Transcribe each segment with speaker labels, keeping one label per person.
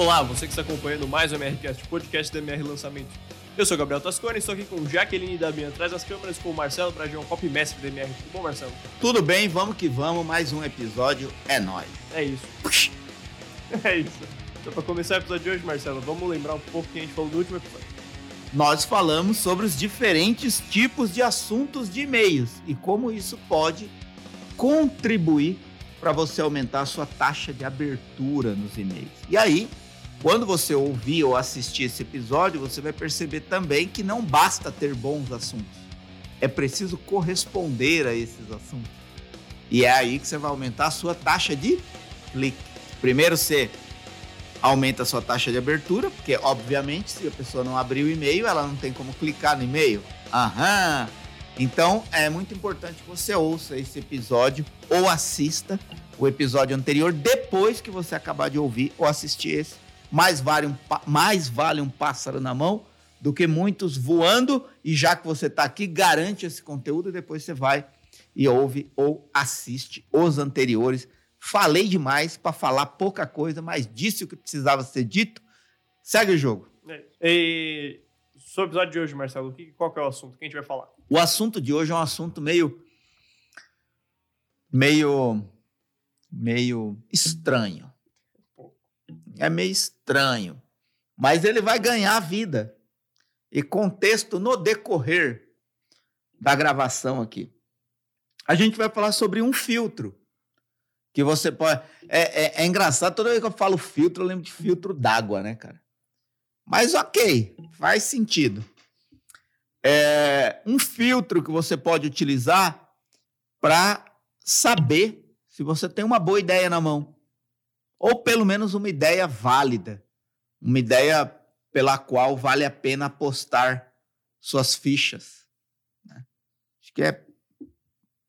Speaker 1: Olá, você que está acompanhando mais o MRCast, podcast do MR Lançamento. Eu sou o Gabriel Tascone, estou aqui com Jaqueline e Damian atrás das câmeras com o Marcelo para um copy mestre do MR. Tudo bom, Marcelo?
Speaker 2: Tudo bem, vamos que vamos, mais um episódio, é nóis.
Speaker 1: É isso. É isso. Então, para começar o episódio de hoje, Marcelo, vamos lembrar um pouco o que a gente falou no último episódio.
Speaker 2: Nós falamos sobre os diferentes tipos de assuntos de e-mails e como isso pode contribuir para você aumentar a sua taxa de abertura nos e-mails. E aí, quando você ouvir ou assistir esse episódio, você vai perceber também que não basta ter bons assuntos. É preciso corresponder a esses assuntos. E é aí que você vai aumentar a sua taxa de clique. Primeiro você aumenta a sua taxa de abertura, porque obviamente se a pessoa não abrir o e-mail, ela não tem como clicar no e-mail. Aham. Então é muito importante que você ouça esse episódio ou assista o episódio anterior depois que você acabar de ouvir ou assistir esse. Mais vale um, mais vale um pássaro na mão do que muitos voando. E já que você está aqui, garante esse conteúdo e depois você vai e ouve ou assiste os anteriores. Falei demais para falar pouca coisa, mas disse o que precisava ser dito. Segue o jogo.
Speaker 1: É. E sobre o episódio de hoje, Marcelo, qual que é o assunto que a gente vai falar?
Speaker 2: O assunto de hoje é um assunto meio. meio. meio estranho. É meio estranho. Mas ele vai ganhar vida. E contexto no decorrer da gravação aqui. A gente vai falar sobre um filtro. Que você pode. É, é, é engraçado, toda vez que eu falo filtro, eu lembro de filtro d'água, né, cara? Mas ok, faz sentido é, um filtro que você pode utilizar para saber se você tem uma boa ideia na mão. Ou pelo menos uma ideia válida. Uma ideia pela qual vale a pena apostar suas fichas. Né? Acho que é,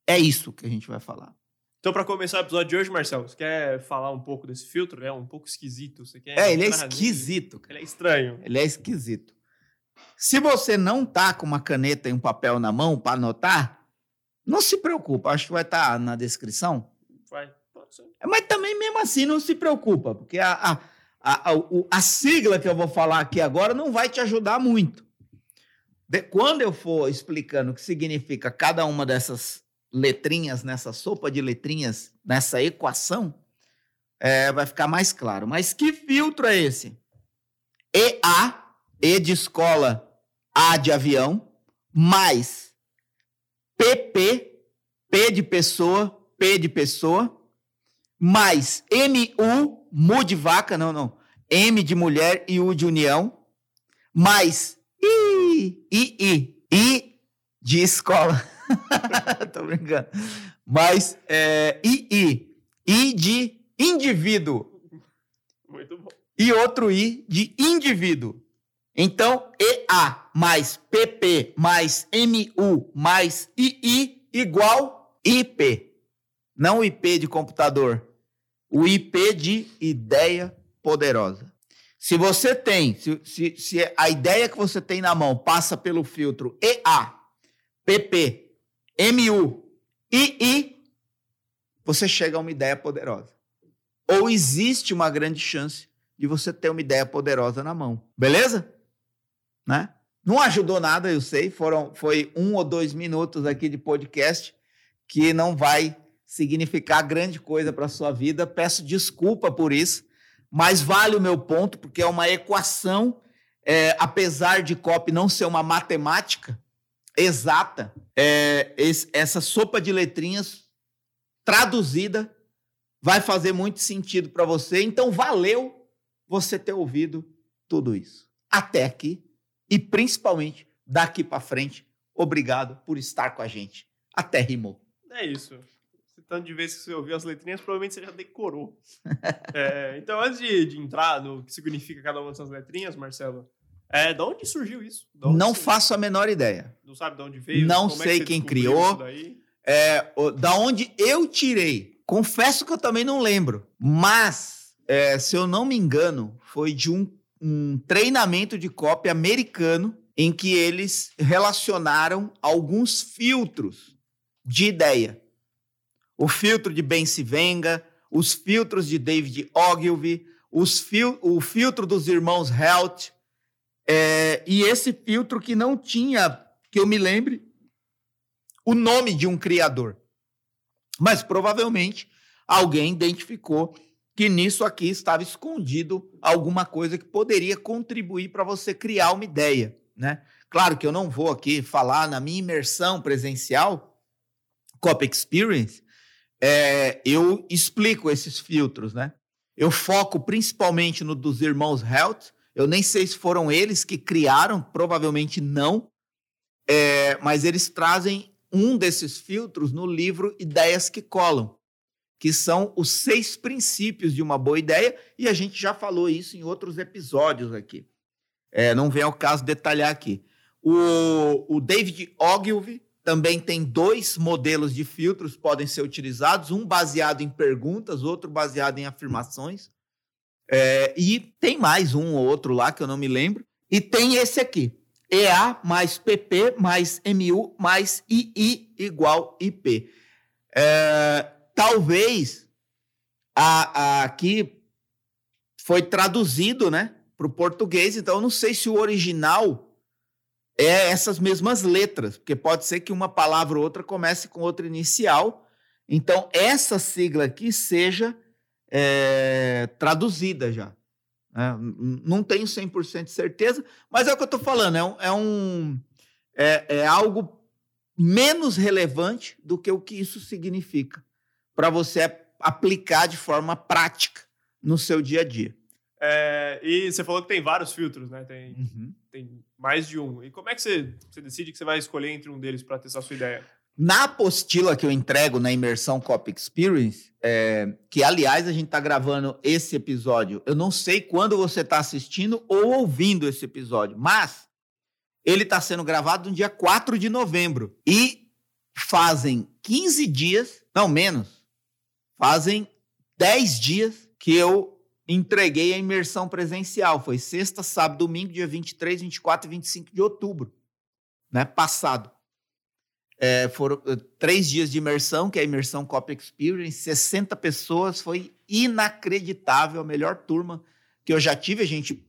Speaker 2: é isso que a gente vai falar.
Speaker 1: Então, para começar o episódio de hoje, Marcelo, você quer falar um pouco desse filtro? É um pouco esquisito. Você quer
Speaker 2: é, ele é esquisito.
Speaker 1: Ele é estranho.
Speaker 2: Ele é esquisito. Se você não tá com uma caneta e um papel na mão para anotar, não se preocupa. Acho que vai estar tá na descrição.
Speaker 1: Vai,
Speaker 2: mas também, mesmo assim, não se preocupa, porque a, a, a, a, a sigla que eu vou falar aqui agora não vai te ajudar muito. De, quando eu for explicando o que significa cada uma dessas letrinhas, nessa sopa de letrinhas, nessa equação, é, vai ficar mais claro. Mas que filtro é esse? EA, E de escola, a de avião, mais PP, P de pessoa, P de pessoa, mais MU, MU de vaca, não, não, M de mulher e U de união, mais I, I, I, I de escola. Tô brincando. Mais é, I, I, I de indivíduo.
Speaker 1: Muito bom.
Speaker 2: E outro I de indivíduo. Então, EA mais PP mais MU mais II igual IP. Não IP de computador. O IP de ideia poderosa. Se você tem, se, se, se a ideia que você tem na mão passa pelo filtro EA, PP, MU, II, você chega a uma ideia poderosa. Ou existe uma grande chance de você ter uma ideia poderosa na mão. Beleza? né? Não ajudou nada, eu sei. Foram, foi um ou dois minutos aqui de podcast que não vai significar grande coisa para a sua vida. Peço desculpa por isso, mas vale o meu ponto, porque é uma equação, é, apesar de COP não ser uma matemática exata, é, esse, essa sopa de letrinhas traduzida vai fazer muito sentido para você. Então, valeu você ter ouvido tudo isso. Até aqui e principalmente daqui para frente, obrigado por estar com a gente. Até rimou.
Speaker 1: É isso. Tanto de vezes que você ouviu as letrinhas, provavelmente você já decorou. é, então, antes de, de, entrar no que significa cada uma dessas letrinhas, Marcelo, é, de onde surgiu isso?
Speaker 2: Onde não faço a menor ideia.
Speaker 1: Não sabe de onde veio?
Speaker 2: Não Como sei
Speaker 1: é que
Speaker 2: quem criou. É, da onde eu tirei. Confesso que eu também não lembro. Mas, é, se eu não me engano, foi de um um treinamento de copy americano em que eles relacionaram alguns filtros de ideia. O filtro de Ben Sivenga, os filtros de David Ogilvy, fil o filtro dos irmãos Helt, é, e esse filtro que não tinha, que eu me lembre, o nome de um criador. Mas provavelmente alguém identificou que nisso aqui estava escondido alguma coisa que poderia contribuir para você criar uma ideia, né? Claro que eu não vou aqui falar na minha imersão presencial, Cop Experience, é, eu explico esses filtros, né? Eu foco principalmente no dos irmãos Helt. Eu nem sei se foram eles que criaram, provavelmente não, é, mas eles trazem um desses filtros no livro Ideias que Colam, que são os seis princípios de uma boa ideia, e a gente já falou isso em outros episódios aqui. É, não vem ao caso detalhar aqui. O, o David Ogilvy também tem dois modelos de filtros que podem ser utilizados, um baseado em perguntas, outro baseado em afirmações. É, e tem mais um ou outro lá que eu não me lembro. E tem esse aqui: EA mais PP mais MU mais II igual IP. É, talvez a, a, aqui foi traduzido né, para o português, então eu não sei se o original é essas mesmas letras, porque pode ser que uma palavra ou outra comece com outra inicial. Então, essa sigla aqui seja é, traduzida já. Né? Não tenho 100% de certeza, mas é o que eu estou falando, é, um, é, um é, é algo menos relevante do que o que isso significa para você aplicar de forma prática no seu dia a dia.
Speaker 1: É, e você falou que tem vários filtros, né? Tem, uhum. tem mais de um. E como é que você, você decide que você vai escolher entre um deles para testar a sua ideia?
Speaker 2: Na apostila que eu entrego na imersão Cop Experience, é, que aliás a gente está gravando esse episódio, eu não sei quando você está assistindo ou ouvindo esse episódio, mas ele está sendo gravado no dia 4 de novembro. E fazem 15 dias, não menos, fazem 10 dias que eu entreguei a imersão presencial. Foi sexta, sábado, domingo, dia 23, 24 e 25 de outubro, né? Passado. É, foram uh, três dias de imersão, que é a imersão Cop Experience, 60 pessoas, foi inacreditável, a melhor turma que eu já tive. A gente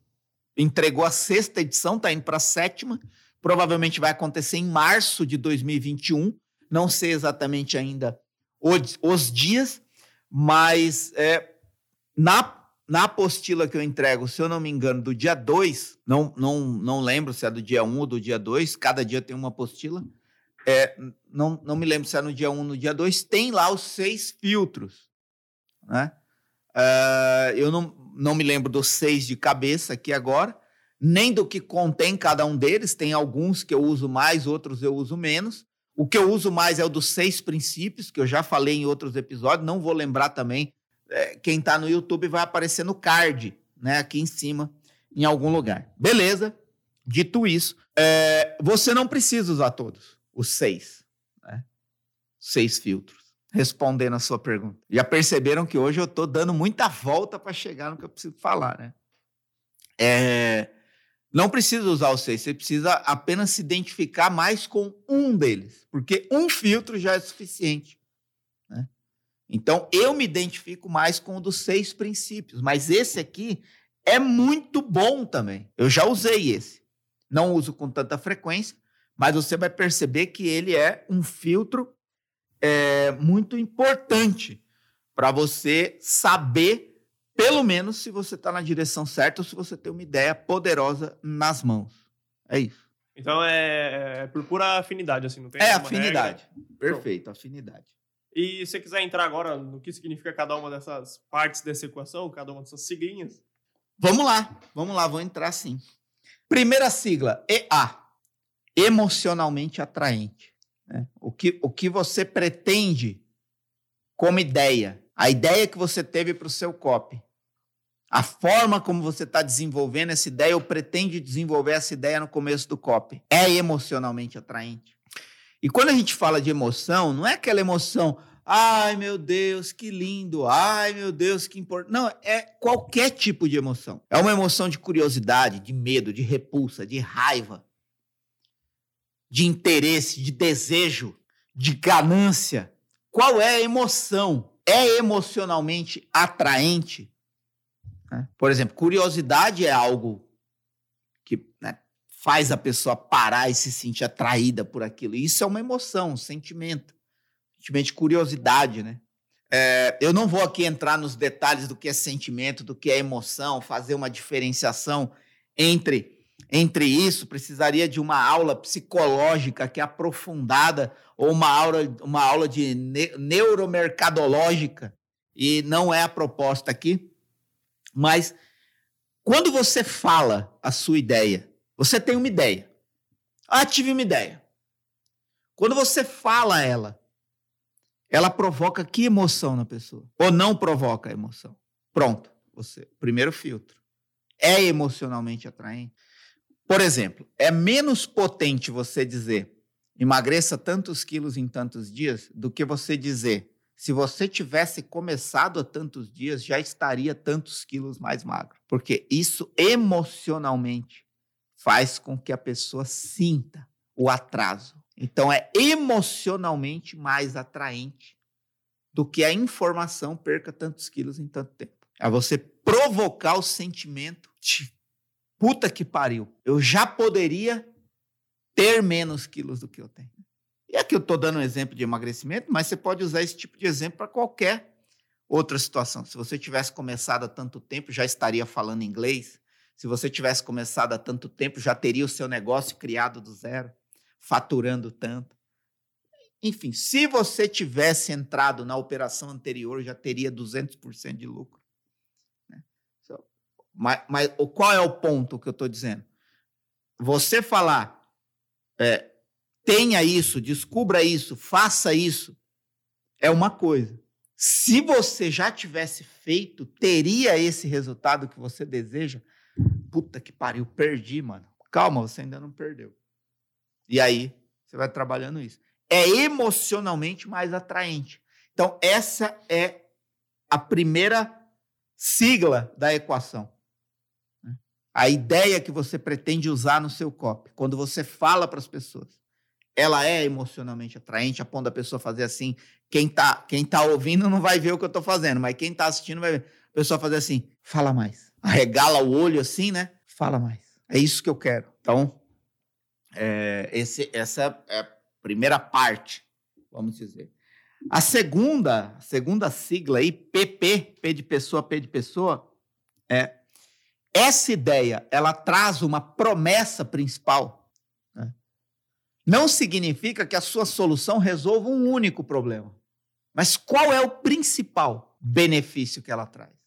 Speaker 2: entregou a sexta edição, tá indo para a sétima. Provavelmente vai acontecer em março de 2021. Não sei exatamente ainda os, os dias, mas é, na na apostila que eu entrego, se eu não me engano, do dia 2, não, não, não lembro se é do dia 1 um ou do dia 2, cada dia tem uma apostila. É, não, não me lembro se é no dia 1 um ou no dia 2, tem lá os seis filtros. Né? Uh, eu não, não me lembro dos seis de cabeça aqui agora, nem do que contém cada um deles. Tem alguns que eu uso mais, outros eu uso menos. O que eu uso mais é o dos seis princípios, que eu já falei em outros episódios, não vou lembrar também é, quem está no YouTube vai aparecer no card, né? Aqui em cima, em algum lugar. Beleza? Dito isso, é, você não precisa usar todos, os seis. Né? Seis filtros. Respondendo a sua pergunta. Já perceberam que hoje eu estou dando muita volta para chegar no que eu preciso falar, né? É, não precisa usar os seis, você precisa apenas se identificar mais com um deles, porque um filtro já é suficiente. Então, eu me identifico mais com o dos seis princípios, mas esse aqui é muito bom também. Eu já usei esse. Não uso com tanta frequência, mas você vai perceber que ele é um filtro é, muito importante para você saber, pelo menos, se você está na direção certa ou se você tem uma ideia poderosa nas mãos. É isso.
Speaker 1: Então é, é por pura afinidade, assim, não tem
Speaker 2: É afinidade. Regra. Perfeito, afinidade.
Speaker 1: E se você quiser entrar agora no que significa cada uma dessas partes dessa equação, cada uma dessas siglinhas.
Speaker 2: Vamos lá, vamos lá, vou entrar sim. Primeira sigla, EA. Emocionalmente atraente. Né? O, que, o que você pretende como ideia, a ideia que você teve para o seu copy, a forma como você está desenvolvendo essa ideia ou pretende desenvolver essa ideia no começo do copy, é emocionalmente atraente. E quando a gente fala de emoção, não é aquela emoção, ai meu Deus, que lindo, ai meu Deus, que importante. Não, é qualquer tipo de emoção. É uma emoção de curiosidade, de medo, de repulsa, de raiva, de interesse, de desejo, de ganância. Qual é a emoção? É emocionalmente atraente? Né? Por exemplo, curiosidade é algo que né, faz a pessoa parar e se sentir atraída por aquilo. Isso é uma emoção, um sentimento. Sentimento de curiosidade, né? É, eu não vou aqui entrar nos detalhes do que é sentimento, do que é emoção, fazer uma diferenciação entre entre isso. Precisaria de uma aula psicológica que é aprofundada ou uma aula, uma aula de ne neuromercadológica e não é a proposta aqui. Mas quando você fala a sua ideia, você tem uma ideia. Ah, tive uma ideia. Quando você fala ela, ela provoca que emoção na pessoa? Ou não provoca emoção? Pronto, você. Primeiro filtro. É emocionalmente atraente? Por exemplo, é menos potente você dizer emagreça tantos quilos em tantos dias do que você dizer se você tivesse começado há tantos dias já estaria tantos quilos mais magro. Porque isso emocionalmente faz com que a pessoa sinta o atraso. Então é emocionalmente mais atraente do que a informação perca tantos quilos em tanto tempo. É você provocar o sentimento de puta que pariu. Eu já poderia ter menos quilos do que eu tenho. E aqui eu estou dando um exemplo de emagrecimento, mas você pode usar esse tipo de exemplo para qualquer outra situação. Se você tivesse começado há tanto tempo, já estaria falando inglês. Se você tivesse começado há tanto tempo, já teria o seu negócio criado do zero faturando tanto. Enfim, se você tivesse entrado na operação anterior, já teria 200% de lucro. Né? Mas, mas, qual é o ponto que eu estou dizendo? Você falar, é, tenha isso, descubra isso, faça isso, é uma coisa. Se você já tivesse feito, teria esse resultado que você deseja? Puta que pariu, perdi, mano. Calma, você ainda não perdeu. E aí, você vai trabalhando isso. É emocionalmente mais atraente. Então, essa é a primeira sigla da equação. Né? A ideia que você pretende usar no seu copy. Quando você fala para as pessoas, ela é emocionalmente atraente, a ponto da pessoa fazer assim. Quem está quem tá ouvindo não vai ver o que eu estou fazendo, mas quem está assistindo vai ver. A pessoa fazer assim, fala mais. Arregala o olho assim, né? Fala mais. É isso que eu quero. Então, é, esse, essa é a primeira parte, vamos dizer. A segunda, a segunda sigla aí, PP, P de pessoa, P de pessoa, é essa ideia, ela traz uma promessa principal. Né? Não significa que a sua solução resolva um único problema. Mas qual é o principal benefício que ela traz?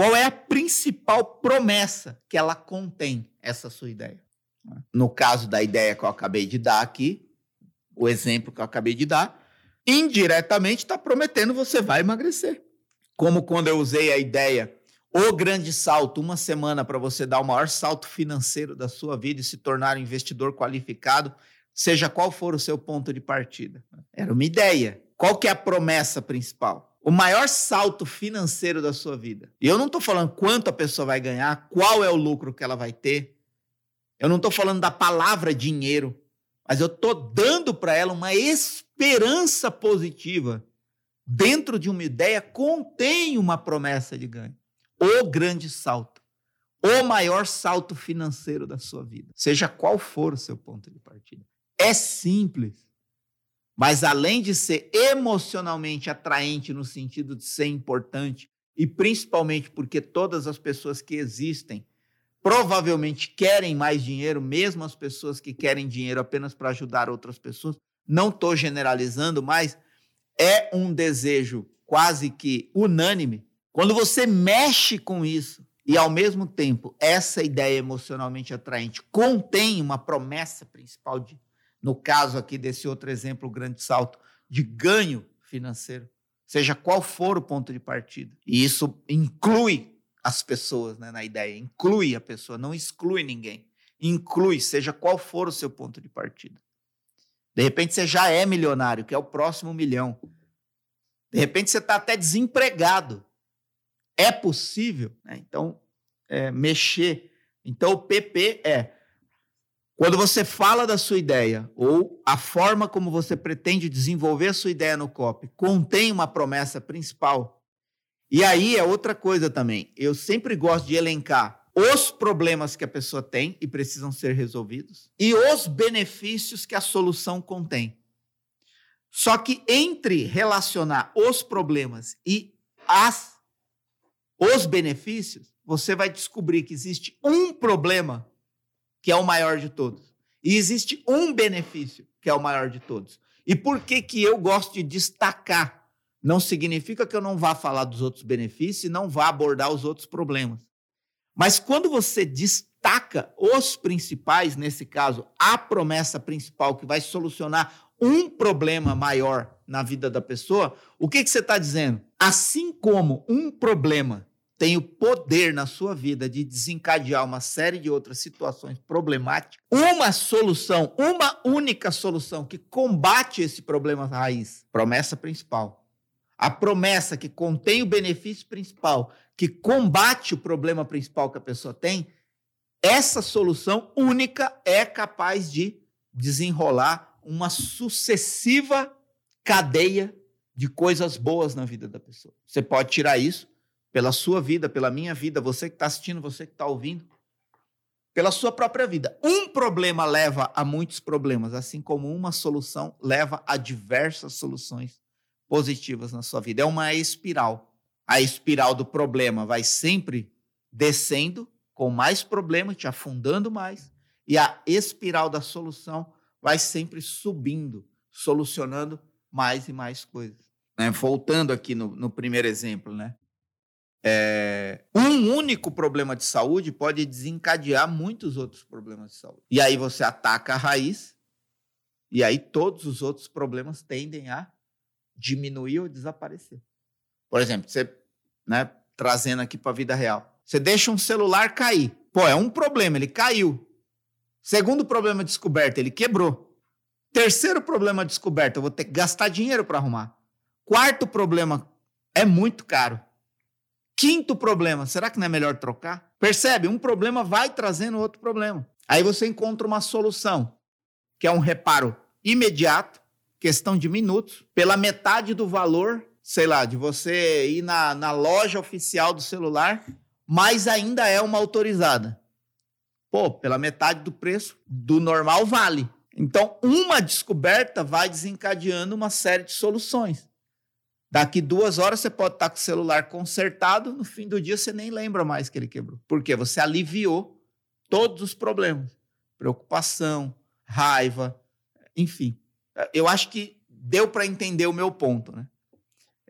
Speaker 2: Qual é a principal promessa que ela contém, essa sua ideia? No caso da ideia que eu acabei de dar aqui, o exemplo que eu acabei de dar, indiretamente está prometendo você vai emagrecer. Como quando eu usei a ideia, o grande salto, uma semana para você dar o maior salto financeiro da sua vida e se tornar um investidor qualificado, seja qual for o seu ponto de partida. Era uma ideia. Qual que é a promessa principal? O maior salto financeiro da sua vida. E eu não estou falando quanto a pessoa vai ganhar, qual é o lucro que ela vai ter, eu não estou falando da palavra dinheiro, mas eu estou dando para ela uma esperança positiva. Dentro de uma ideia contém uma promessa de ganho. O grande salto. O maior salto financeiro da sua vida. Seja qual for o seu ponto de partida. É simples. Mas além de ser emocionalmente atraente no sentido de ser importante, e principalmente porque todas as pessoas que existem provavelmente querem mais dinheiro, mesmo as pessoas que querem dinheiro apenas para ajudar outras pessoas. Não estou generalizando, mas é um desejo quase que unânime. Quando você mexe com isso e, ao mesmo tempo, essa ideia emocionalmente atraente contém uma promessa principal, de, no caso aqui desse outro exemplo, o grande salto, de ganho financeiro, seja qual for o ponto de partida. E isso inclui as pessoas né, na ideia, inclui a pessoa, não exclui ninguém. Inclui, seja qual for o seu ponto de partida. De repente você já é milionário, que é o próximo milhão. De repente você está até desempregado. É possível? Né? Então, é, mexer. Então, o PP é quando você fala da sua ideia ou a forma como você pretende desenvolver a sua ideia no COP contém uma promessa principal E aí é outra coisa também. Eu sempre gosto de elencar os problemas que a pessoa tem e precisam ser resolvidos e os benefícios que a solução contém. Só que entre relacionar os problemas e as os benefícios, você vai descobrir que existe um problema que é o maior de todos e existe um benefício que é o maior de todos. E por que que eu gosto de destacar? Não significa que eu não vá falar dos outros benefícios e não vá abordar os outros problemas. Mas quando você destaca os principais, nesse caso, a promessa principal que vai solucionar um problema maior na vida da pessoa, o que, que você está dizendo? Assim como um problema tem o poder na sua vida de desencadear uma série de outras situações problemáticas, uma solução, uma única solução que combate esse problema raiz, promessa principal. A promessa que contém o benefício principal, que combate o problema principal que a pessoa tem, essa solução única é capaz de desenrolar uma sucessiva cadeia de coisas boas na vida da pessoa. Você pode tirar isso pela sua vida, pela minha vida, você que está assistindo, você que está ouvindo, pela sua própria vida. Um problema leva a muitos problemas, assim como uma solução leva a diversas soluções positivas na sua vida. É uma espiral. A espiral do problema vai sempre descendo, com mais problema, te afundando mais, e a espiral da solução vai sempre subindo, solucionando mais e mais coisas. Né? Voltando aqui no, no primeiro exemplo, né? É, um único problema de saúde pode desencadear muitos outros problemas de saúde. E aí você ataca a raiz, e aí todos os outros problemas tendem a diminuir ou desaparecer. Por exemplo, você, né, trazendo aqui para a vida real, você deixa um celular cair. Pô, é um problema, ele caiu. Segundo problema descoberto, ele quebrou. Terceiro problema descoberto, eu vou ter que gastar dinheiro para arrumar. Quarto problema, é muito caro. Quinto problema, será que não é melhor trocar? Percebe? Um problema vai trazendo outro problema. Aí você encontra uma solução, que é um reparo imediato, questão de minutos, pela metade do valor, sei lá, de você ir na, na loja oficial do celular, mas ainda é uma autorizada. Pô, pela metade do preço do normal vale. Então, uma descoberta vai desencadeando uma série de soluções. Daqui duas horas você pode estar com o celular consertado, no fim do dia você nem lembra mais que ele quebrou. Por quê? Você aliviou todos os problemas. Preocupação, raiva, enfim. Eu acho que deu para entender o meu ponto, né?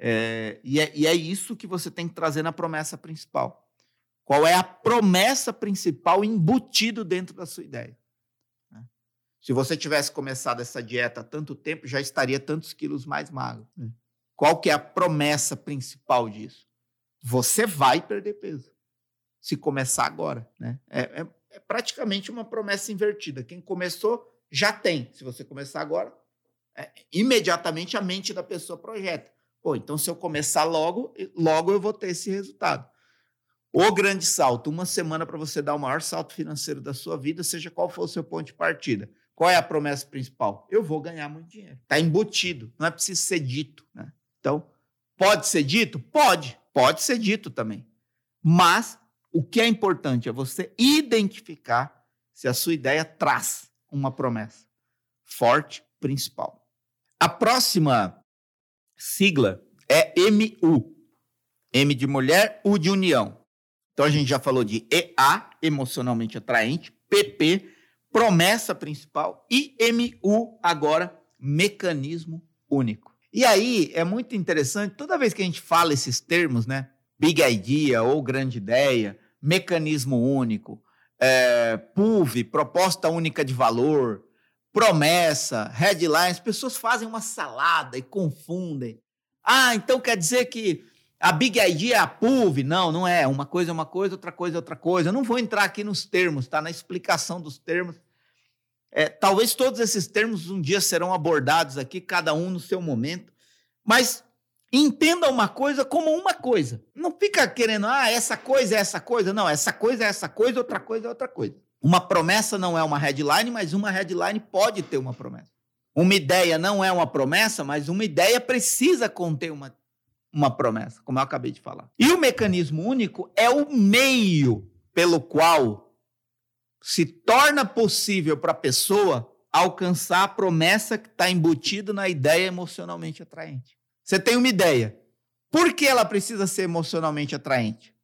Speaker 2: É, e, é, e é isso que você tem que trazer na promessa principal. Qual é a promessa principal embutido dentro da sua ideia? Né? Se você tivesse começado essa dieta há tanto tempo, já estaria tantos quilos mais magro. Né? Qual que é a promessa principal disso? Você vai perder peso. Se começar agora. Né? É, é, é praticamente uma promessa invertida. Quem começou já tem. Se você começar agora, é, imediatamente a mente da pessoa projeta. Pô, então se eu começar logo, logo eu vou ter esse resultado. O grande salto, uma semana para você dar o maior salto financeiro da sua vida, seja qual for o seu ponto de partida. Qual é a promessa principal? Eu vou ganhar muito dinheiro. Está embutido, não é preciso ser dito. Né? Então, pode ser dito? Pode, pode ser dito também. Mas o que é importante é você identificar se a sua ideia traz uma promessa forte principal. A próxima sigla é MU. M de mulher, U de união. Então a gente já falou de EA, emocionalmente atraente, PP, promessa principal, e MU agora, mecanismo único. E aí é muito interessante, toda vez que a gente fala esses termos, né? Big idea ou grande ideia, mecanismo único, é, PUV, proposta única de valor, promessa, headlines, pessoas fazem uma salada e confundem. Ah, então quer dizer que a Big Idea é a PUV? Não, não é. Uma coisa é uma coisa, outra coisa é outra coisa. Eu não vou entrar aqui nos termos, tá? Na explicação dos termos. É, talvez todos esses termos um dia serão abordados aqui, cada um no seu momento, mas entenda uma coisa como uma coisa. Não fica querendo, ah, essa coisa é essa coisa. Não, essa coisa é essa coisa, outra coisa é outra coisa. Uma promessa não é uma headline, mas uma headline pode ter uma promessa. Uma ideia não é uma promessa, mas uma ideia precisa conter uma, uma promessa, como eu acabei de falar. E o mecanismo único é o meio pelo qual se torna possível para a pessoa alcançar a promessa que está embutida na ideia emocionalmente atraente. Você tem uma ideia. Por que ela precisa ser emocionalmente atraente?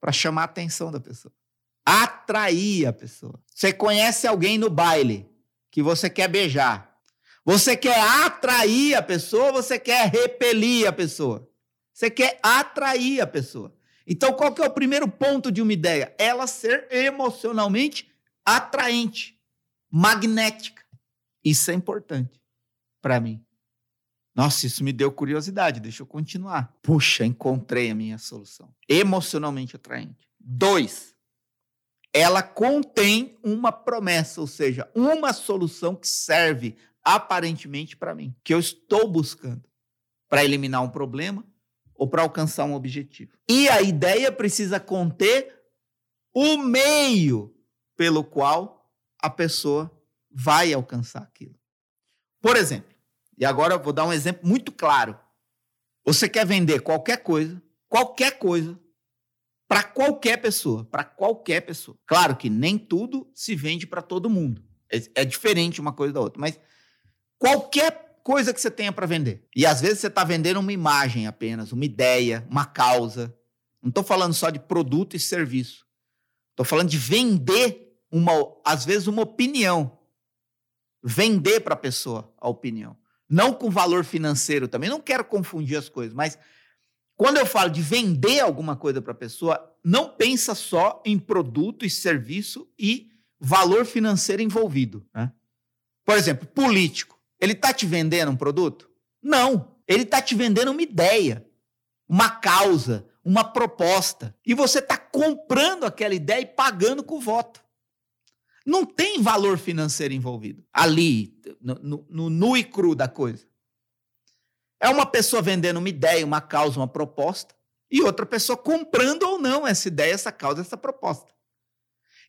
Speaker 2: Para chamar a atenção da pessoa. Atrair a pessoa. Você conhece alguém no baile que você quer beijar. Você quer atrair a pessoa você quer repelir a pessoa? Você quer atrair a pessoa. Então, qual que é o primeiro ponto de uma ideia? Ela ser emocionalmente atraente, magnética. Isso é importante para mim. Nossa, isso me deu curiosidade, deixa eu continuar. Puxa, encontrei a minha solução. Emocionalmente atraente. Dois, ela contém uma promessa, ou seja, uma solução que serve aparentemente para mim, que eu estou buscando para eliminar um problema ou para alcançar um objetivo. E a ideia precisa conter o meio pelo qual a pessoa vai alcançar aquilo. Por exemplo, e agora eu vou dar um exemplo muito claro. Você quer vender qualquer coisa, qualquer coisa, para qualquer pessoa, para qualquer pessoa. Claro que nem tudo se vende para todo mundo. É, é, diferente uma coisa da outra, mas qualquer coisa que você tenha para vender. E às vezes você está vendendo uma imagem apenas, uma ideia, uma causa. Não estou falando só de produto e serviço. Estou falando de vender uma, às vezes, uma opinião. Vender para a pessoa a opinião. Não com valor financeiro também. Não quero confundir as coisas, mas quando eu falo de vender alguma coisa para a pessoa, não pensa só em produto e serviço e valor financeiro envolvido. Né? Por exemplo, político. Ele está te vendendo um produto? Não. Ele está te vendendo uma ideia, uma causa, uma proposta. E você está comprando aquela ideia e pagando com o voto. Não tem valor financeiro envolvido ali, no, no, no nu e cru da coisa. É uma pessoa vendendo uma ideia, uma causa, uma proposta, e outra pessoa comprando ou não essa ideia, essa causa, essa proposta.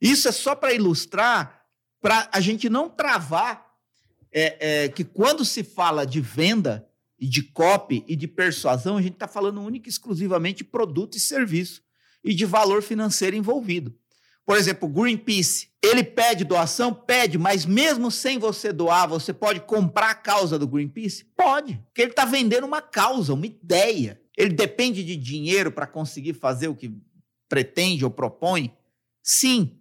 Speaker 2: Isso é só para ilustrar, para a gente não travar é, é, que quando se fala de venda e de copy e de persuasão, a gente está falando única e exclusivamente de produto e serviço e de valor financeiro envolvido. Por exemplo, Greenpeace, ele pede doação? Pede, mas mesmo sem você doar, você pode comprar a causa do Greenpeace? Pode, porque ele está vendendo uma causa, uma ideia. Ele depende de dinheiro para conseguir fazer o que pretende ou propõe? Sim,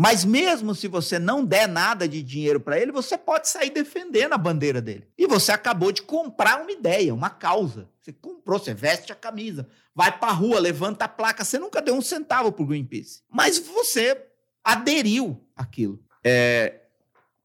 Speaker 2: mas mesmo se você não der nada de dinheiro para ele, você pode sair defendendo a bandeira dele. E você acabou de comprar uma ideia, uma causa. Você comprou, você veste a camisa, vai para a rua, levanta a placa. Você nunca deu um centavo para o Greenpeace. Mas você aderiu àquilo. É...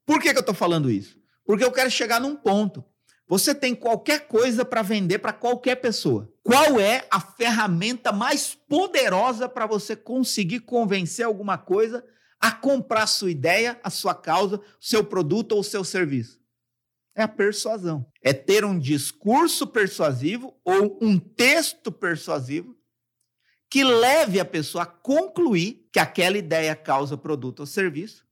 Speaker 2: Por que, que eu estou falando isso? Porque eu quero chegar num ponto. Você tem qualquer coisa para vender para qualquer pessoa. Qual é a ferramenta mais poderosa para você conseguir convencer alguma coisa a comprar sua ideia, a sua causa, seu produto ou seu serviço? É a persuasão. É ter um discurso persuasivo ou um texto persuasivo que leve a pessoa a concluir que aquela ideia, causa, produto ou serviço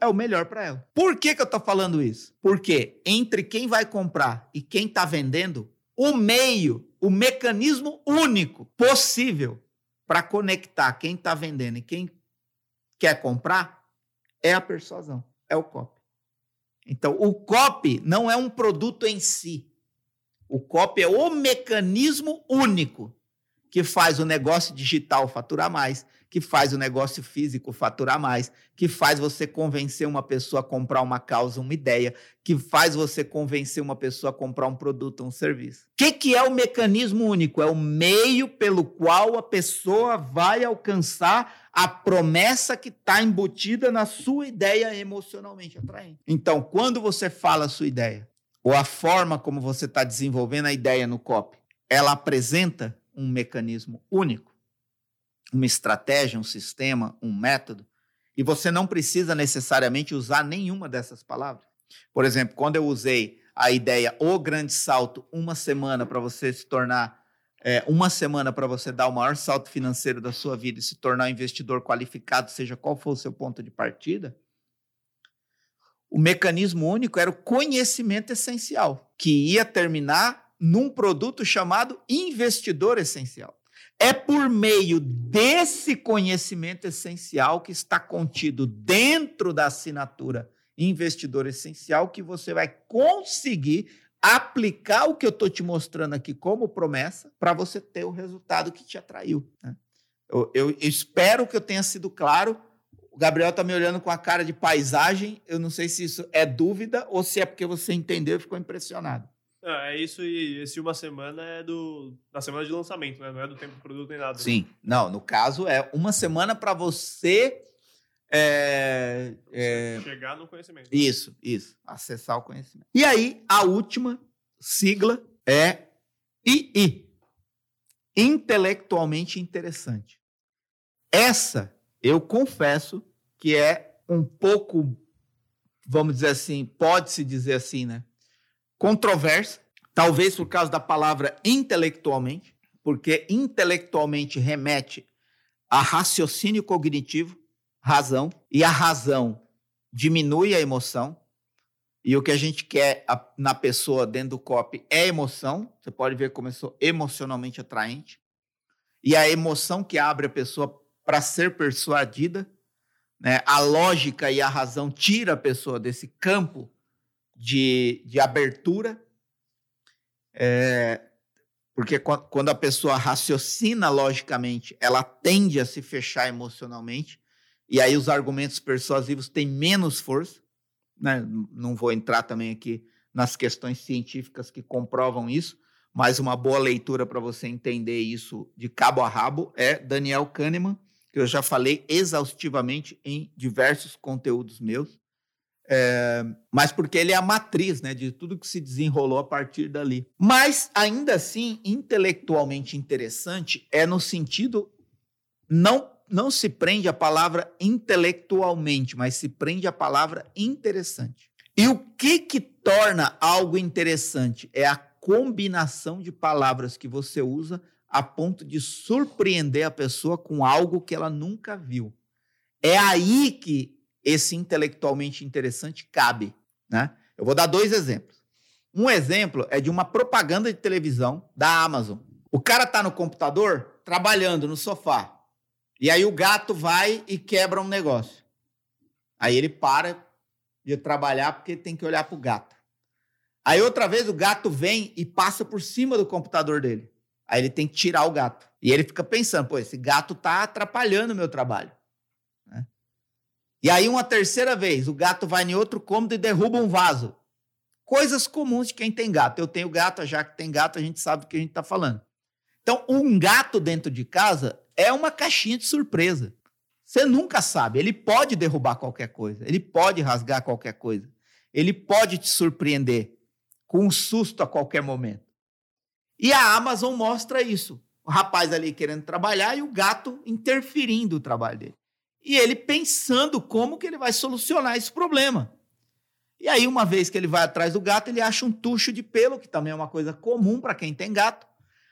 Speaker 2: é o melhor para ela. Por que, que eu estou falando isso? Porque entre quem vai comprar e quem está vendendo, o meio, o mecanismo único possível para conectar quem está vendendo e quem quer comprar é a persuasão, é o copy. Então, o copy não é um produto em si. O copy é o mecanismo único que faz o negócio digital faturar mais, que faz o negócio físico faturar mais, que faz você convencer uma pessoa a comprar uma causa, uma ideia, que faz você convencer uma pessoa a comprar um produto, um serviço. O que, que é o mecanismo único? É o meio pelo qual a pessoa vai alcançar a promessa que está embutida na sua ideia emocionalmente atraente. Então, quando você fala a sua ideia, ou a forma como você está desenvolvendo a ideia no COP, ela apresenta um mecanismo único uma estratégia, um sistema, um método, e você não precisa necessariamente usar nenhuma dessas palavras. Por exemplo, quando eu usei a ideia o grande salto, uma semana para você se tornar é, uma semana para você dar o maior salto financeiro da sua vida e se tornar um investidor qualificado, seja qual for o seu ponto de partida, o mecanismo único era o conhecimento essencial, que ia terminar num produto chamado investidor essencial. É por meio desse conhecimento essencial que está contido dentro da assinatura investidor essencial que você vai conseguir aplicar o que eu estou te mostrando aqui como promessa para você ter o resultado que te atraiu. Né? Eu, eu, espero que eu tenha sido claro. O Gabriel está me olhando com a cara de paisagem. Eu não sei se isso é dúvida ou se é porque você entendeu e ficou impressionado.
Speaker 1: É isso e esse uma semana é do da semana de lançamento, né? Não é do tempo do produto nem nada.
Speaker 2: Sim, não. No caso é uma semana para você é, é...
Speaker 1: Chegar no conhecimento.
Speaker 2: Isso, isso. Acessar o conhecimento. E aí, a última sigla é II. Intelectualmente interessante. Essa, eu confesso que é um pouco, vamos dizer assim, pode-se dizer assim, né? Controversa, talvez por causa da palavra intelectualmente, porque intelectualmente remete a raciocínio cognitivo, razão, e a razão diminui a emoção, e o que a gente quer na pessoa dentro do COP é emoção. Você pode ver como eu sou emocionalmente atraente. E a emoção que abre a pessoa para ser persuadida, né? a lógica e a razão tira a pessoa desse campo de, de abertura. É, porque quando a pessoa raciocina logicamente, ela tende a se fechar emocionalmente. E aí os argumentos persuasivos têm menos força. Né? Não vou entrar também aqui nas questões científicas que comprovam isso, mas uma boa leitura para você entender isso de cabo a rabo é Daniel Kahneman, que eu já falei exaustivamente em diversos conteúdos meus. É, mas porque ele é a matriz né, de tudo que se desenrolou a partir dali. Mas, ainda assim, intelectualmente interessante é no sentido não não se prende à palavra intelectualmente, mas se prende à palavra interessante. E o que que torna algo interessante? É a combinação de palavras que você usa a ponto de surpreender a pessoa com algo que ela nunca viu. É aí que esse intelectualmente interessante cabe, né? Eu vou dar dois exemplos. Um exemplo é de uma propaganda de televisão da Amazon. O cara está no computador trabalhando no sofá. E aí o gato vai e quebra um negócio. Aí ele para de trabalhar porque tem que olhar para o gato. Aí outra vez o gato vem e passa por cima do computador dele. Aí ele tem que tirar o gato. E ele fica pensando, pô, esse gato tá atrapalhando o meu trabalho. E aí uma terceira vez, o gato vai em outro cômodo e derruba um vaso. Coisas comuns de quem tem gato. Eu tenho gato, já que tem gato, a gente sabe do que a gente está falando. Então, um gato dentro de casa é uma caixinha de surpresa. Você nunca sabe. Ele pode derrubar qualquer coisa, ele pode rasgar qualquer coisa, ele pode te surpreender com um susto a qualquer momento. E a Amazon mostra isso. O rapaz ali querendo trabalhar e o gato interferindo no trabalho dele. E ele pensando como que ele vai solucionar esse problema. E aí, uma vez que ele vai atrás do gato, ele acha um tucho de pelo, que também é uma coisa comum para quem tem gato.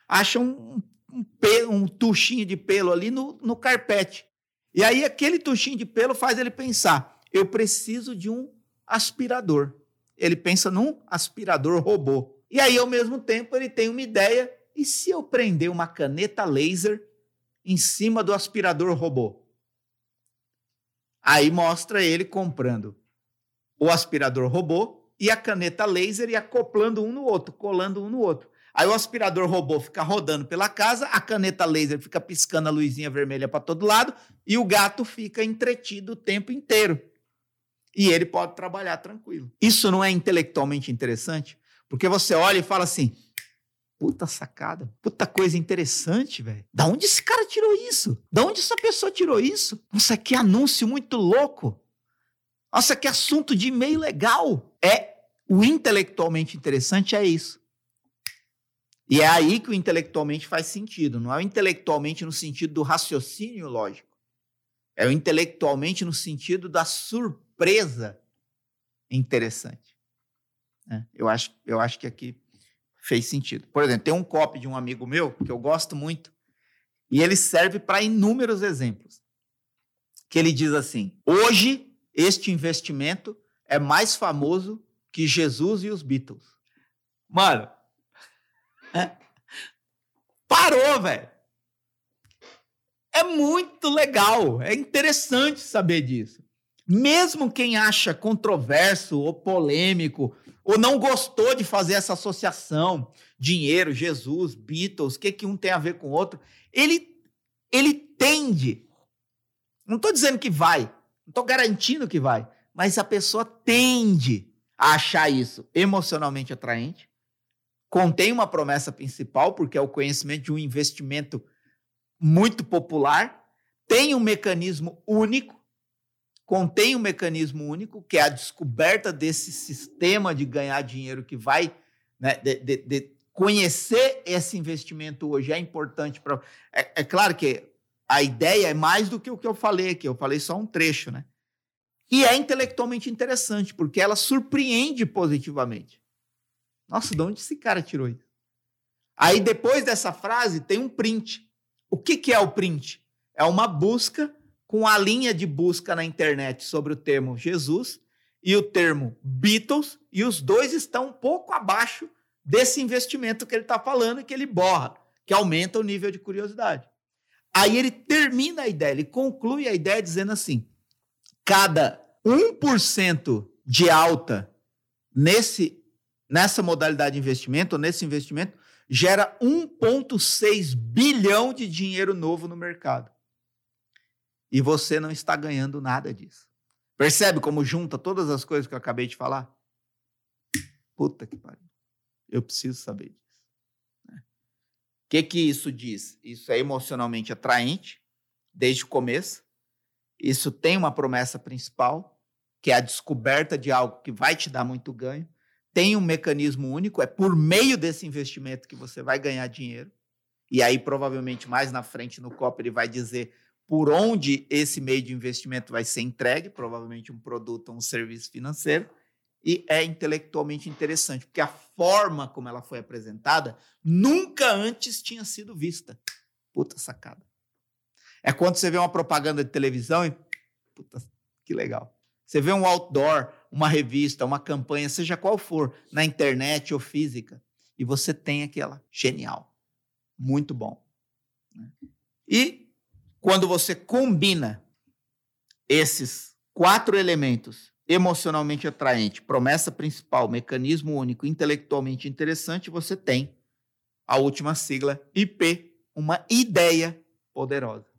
Speaker 2: Acha um, um, um tuchinho de pelo ali no, no carpete. E aí aquele tuchinho de pelo faz ele pensar: eu preciso de um aspirador. Ele pensa num aspirador robô. E aí, ao mesmo tempo, ele tem uma ideia: e se eu prender uma caneta laser em cima do aspirador robô? Aí mostra ele comprando o aspirador robô e a caneta laser e acoplando um no outro, colando um no outro. Aí o aspirador robô fica rodando pela casa, a caneta laser fica piscando a luzinha vermelha para todo lado e o gato fica entretido o tempo inteiro. E ele pode trabalhar tranquilo. Isso não é intelectualmente interessante? Porque você olha e fala assim: puta sacada, puta coisa interessante, velho. Da onde esse cara tirou isso? Da onde essa pessoa tirou isso? Nossa, que anúncio muito louco. Nossa, que assunto de e-mail legal. É o intelectualmente interessante é isso. E é aí que o intelectualmente faz sentido. Não é o intelectualmente no sentido do raciocínio lógico. É o intelectualmente no sentido da surpresa interessante. É, eu, acho, eu acho que aqui fez sentido. Por exemplo, tem um copy de um amigo meu que eu gosto muito e ele serve para inúmeros exemplos. Que ele diz assim: hoje este investimento é mais famoso que Jesus e os Beatles. Mano, Parou, velho. É muito legal, é interessante saber disso. Mesmo quem acha controverso ou polêmico, ou não gostou de fazer essa associação, dinheiro, Jesus, Beatles, o que, que um tem a ver com o outro, ele, ele tende. Não estou dizendo que vai, não estou garantindo que vai, mas a pessoa tende a achar isso emocionalmente atraente, contém uma promessa principal, porque é o conhecimento de um investimento muito popular, tem um mecanismo único, contém um mecanismo único, que é a descoberta desse sistema de ganhar dinheiro que vai. Né, de, de, de conhecer esse investimento hoje é importante para. É, é claro que a ideia é mais do que o que eu falei aqui, eu falei só um trecho, né? E é intelectualmente interessante, porque ela surpreende positivamente. Nossa, de onde esse cara tirou isso? Aí, depois dessa frase, tem um print. O que, que é o print? É uma busca com a linha de busca na internet sobre o termo Jesus e o termo Beatles, e os dois estão um pouco abaixo desse investimento que ele está falando e que ele borra, que aumenta o nível de curiosidade. Aí ele termina a ideia, ele conclui a ideia dizendo assim: cada 1% de alta nesse nessa modalidade de investimento, nesse investimento, gera 1,6 bilhão de dinheiro novo no mercado. E você não está ganhando nada disso. Percebe como junta todas as coisas que eu acabei de falar? Puta que pariu. Eu preciso saber disso. O né? que, que isso diz? Isso é emocionalmente atraente, desde o começo. Isso tem uma promessa principal, que é a descoberta de algo que vai te dar muito ganho tem um mecanismo único, é por meio desse investimento que você vai ganhar dinheiro. E aí, provavelmente, mais na frente no COP, ele vai dizer por onde esse meio de investimento vai ser entregue, provavelmente um produto ou um serviço financeiro. E é intelectualmente interessante, porque a forma como ela foi apresentada nunca antes tinha sido vista. Puta sacada. É quando você vê uma propaganda de televisão e. Puta, que legal. Você vê um outdoor, uma revista, uma campanha, seja qual for, na internet ou física, e você tem aquela. Genial. Muito bom. Né? E quando você combina esses quatro elementos emocionalmente atraente, promessa principal, mecanismo único, intelectualmente interessante, você tem a última sigla IP, uma ideia poderosa.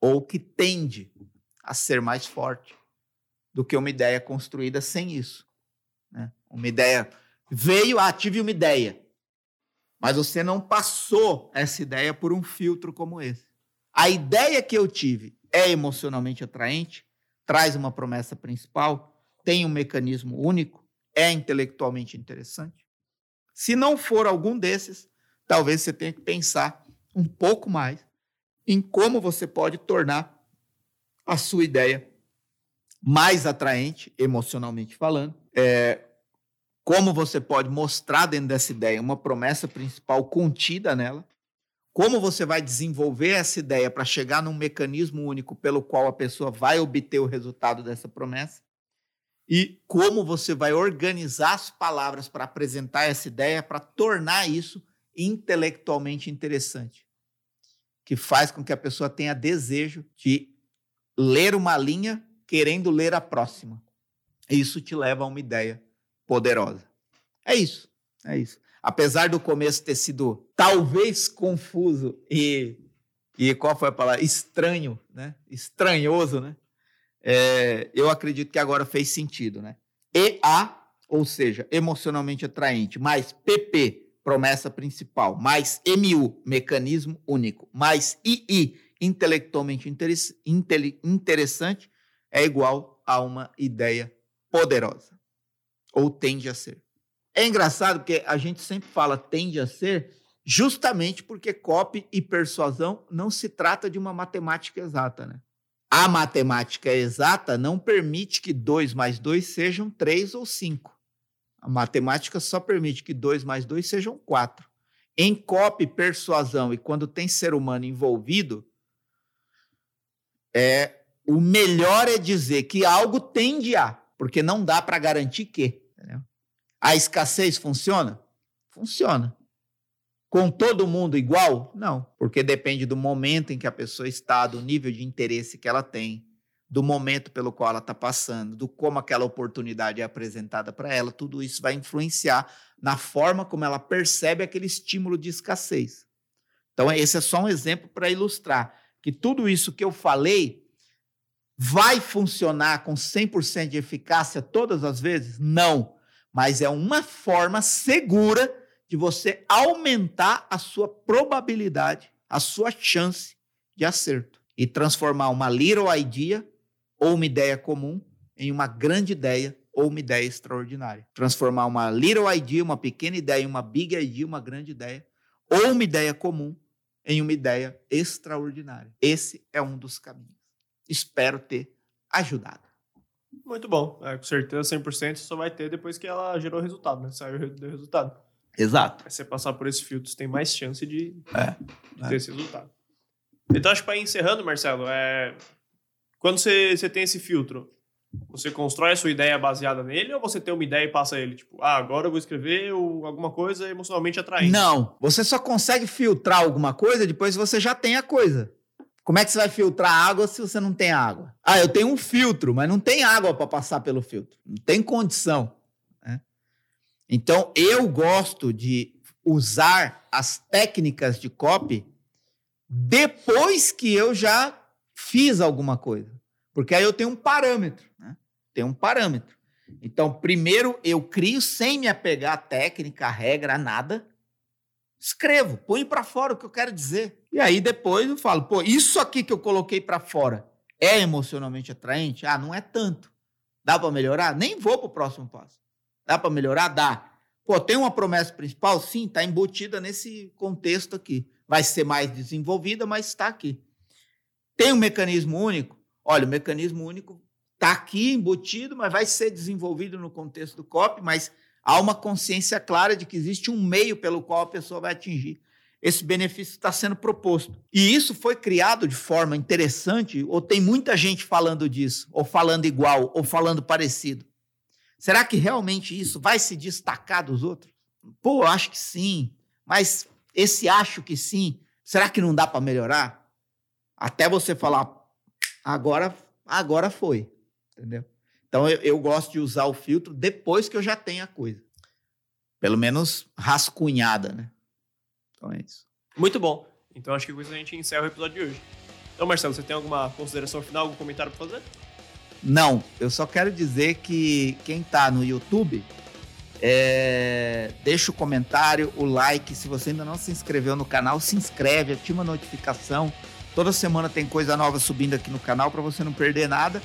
Speaker 2: Ou que tende a ser mais forte do que uma ideia construída sem isso. Né? Uma ideia veio, ah, tive uma ideia, mas você não passou essa ideia por um filtro como esse. A ideia que eu tive é emocionalmente atraente, traz uma promessa principal, tem um mecanismo único, é intelectualmente interessante. Se não for algum desses, talvez você tenha que pensar um pouco mais em como você pode tornar a sua ideia mais atraente, emocionalmente falando. É, como você pode mostrar dentro dessa ideia uma promessa principal contida nela. Como você vai desenvolver essa ideia para chegar num mecanismo único pelo qual a pessoa vai obter o resultado dessa promessa. E como você vai organizar as palavras para apresentar essa ideia, para tornar isso intelectualmente interessante. Que faz com que a pessoa tenha desejo de ler uma linha querendo ler a próxima. Isso te leva a uma ideia poderosa. É isso. É isso. Apesar do começo ter sido talvez confuso e, e qual foi a palavra? Estranho, né? Estranhoso, né? É, eu acredito que agora fez sentido, né? EA, ou seja, emocionalmente atraente, mais PP, promessa principal, mais MU, mecanismo único, mais II, intelectualmente interessante, é igual a uma ideia poderosa. Ou tende a ser. É engraçado porque a gente sempre fala tende a ser, justamente porque copy e persuasão não se trata de uma matemática exata, né? A matemática exata não permite que 2 mais 2 sejam 3 ou 5. A matemática só permite que 2 mais 2 sejam 4. Em copy, persuasão e quando tem ser humano envolvido, é o melhor é dizer que algo tende a, porque não dá para garantir que. Entendeu? A escassez funciona? Funciona. com todo mundo igual? Não, porque depende do momento em que a pessoa está, do nível de interesse que ela tem, do momento pelo qual ela está passando, do como aquela oportunidade é apresentada para ela, tudo isso vai influenciar na forma como ela percebe aquele estímulo de escassez. Então, esse é só um exemplo para ilustrar que tudo isso que eu falei vai funcionar com 100% de eficácia todas as vezes? Não, mas é uma forma segura de você aumentar a sua probabilidade, a sua chance de acerto e transformar uma little idea ou uma ideia comum em uma grande ideia ou uma ideia extraordinária. Transformar uma little idea, uma pequena ideia, em uma big idea, uma grande ideia, ou uma ideia comum em uma ideia extraordinária. Esse é um dos caminhos. Espero ter ajudado.
Speaker 1: Muito bom. É, com certeza, 100% só vai ter depois que ela gerou resultado, né? Saiu o resultado.
Speaker 2: Exato.
Speaker 1: Aí você passar por esse filtro, você tem mais chance de,
Speaker 2: é,
Speaker 1: de ter é. esse resultado. Então, acho que para ir encerrando, Marcelo, é, quando você, você tem esse filtro, você constrói a sua ideia baseada nele ou você tem uma ideia e passa ele? Tipo, ah, agora eu vou escrever alguma coisa emocionalmente atraente.
Speaker 2: Não, você só consegue filtrar alguma coisa depois que você já tem a coisa. Como é que você vai filtrar água se você não tem água? Ah, eu tenho um filtro, mas não tem água para passar pelo filtro. Não tem condição. Né? Então, eu gosto de usar as técnicas de copy depois que eu já fiz alguma coisa. Porque aí eu tenho um parâmetro, né? Tem um parâmetro. Então, primeiro eu crio sem me apegar à técnica, à regra, a nada. Escrevo, põe para fora o que eu quero dizer. E aí depois eu falo, pô, isso aqui que eu coloquei para fora é emocionalmente atraente? Ah, não é tanto. Dá para melhorar? Nem vou para o próximo passo. Dá para melhorar? Dá. Pô, tem uma promessa principal? Sim, está embutida nesse contexto aqui. Vai ser mais desenvolvida, mas está aqui. Tem um mecanismo único? Olha, o mecanismo único está aqui embutido, mas vai ser desenvolvido no contexto do COP, mas há uma consciência clara de que existe um meio pelo qual a pessoa vai atingir esse benefício está sendo proposto. E isso foi criado de forma interessante, ou tem muita gente falando disso, ou falando igual, ou falando parecido. Será que realmente isso vai se destacar dos outros? Pô, eu acho que sim, mas esse acho que sim, será que não dá para melhorar? Até você falar, agora, agora foi, entendeu? Então eu, eu, gosto de usar o filtro depois que eu já tenho a coisa. Pelo menos rascunhada, né? Então é isso.
Speaker 1: Muito bom. Então acho que com isso a gente encerra o episódio de hoje. Então, Marcelo, você tem alguma consideração final, algum comentário para fazer?
Speaker 2: Não, eu só quero dizer que quem está no YouTube, é... deixa o comentário, o like. Se você ainda não se inscreveu no canal, se inscreve, ativa a notificação Toda semana tem coisa nova subindo aqui no canal para você não perder nada.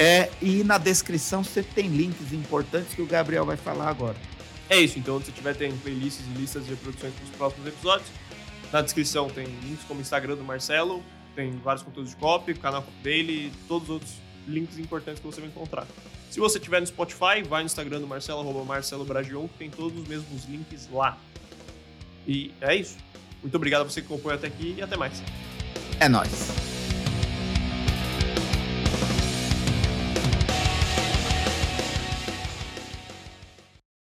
Speaker 2: É, e na descrição sempre tem links importantes que o Gabriel vai falar agora.
Speaker 1: É isso, então se tiver tem playlists e listas de reproduções para os próximos episódios. Na descrição tem links como o Instagram do Marcelo, tem vários conteúdos de copy, canal dele, todos os outros links importantes que você vai encontrar. Se você estiver no Spotify, vai no Instagram do Marcelo, arroba Marcelo Bragion, que tem todos os mesmos links lá. E é isso. Muito obrigado a você que acompanhou até aqui e até mais.
Speaker 2: É nóis.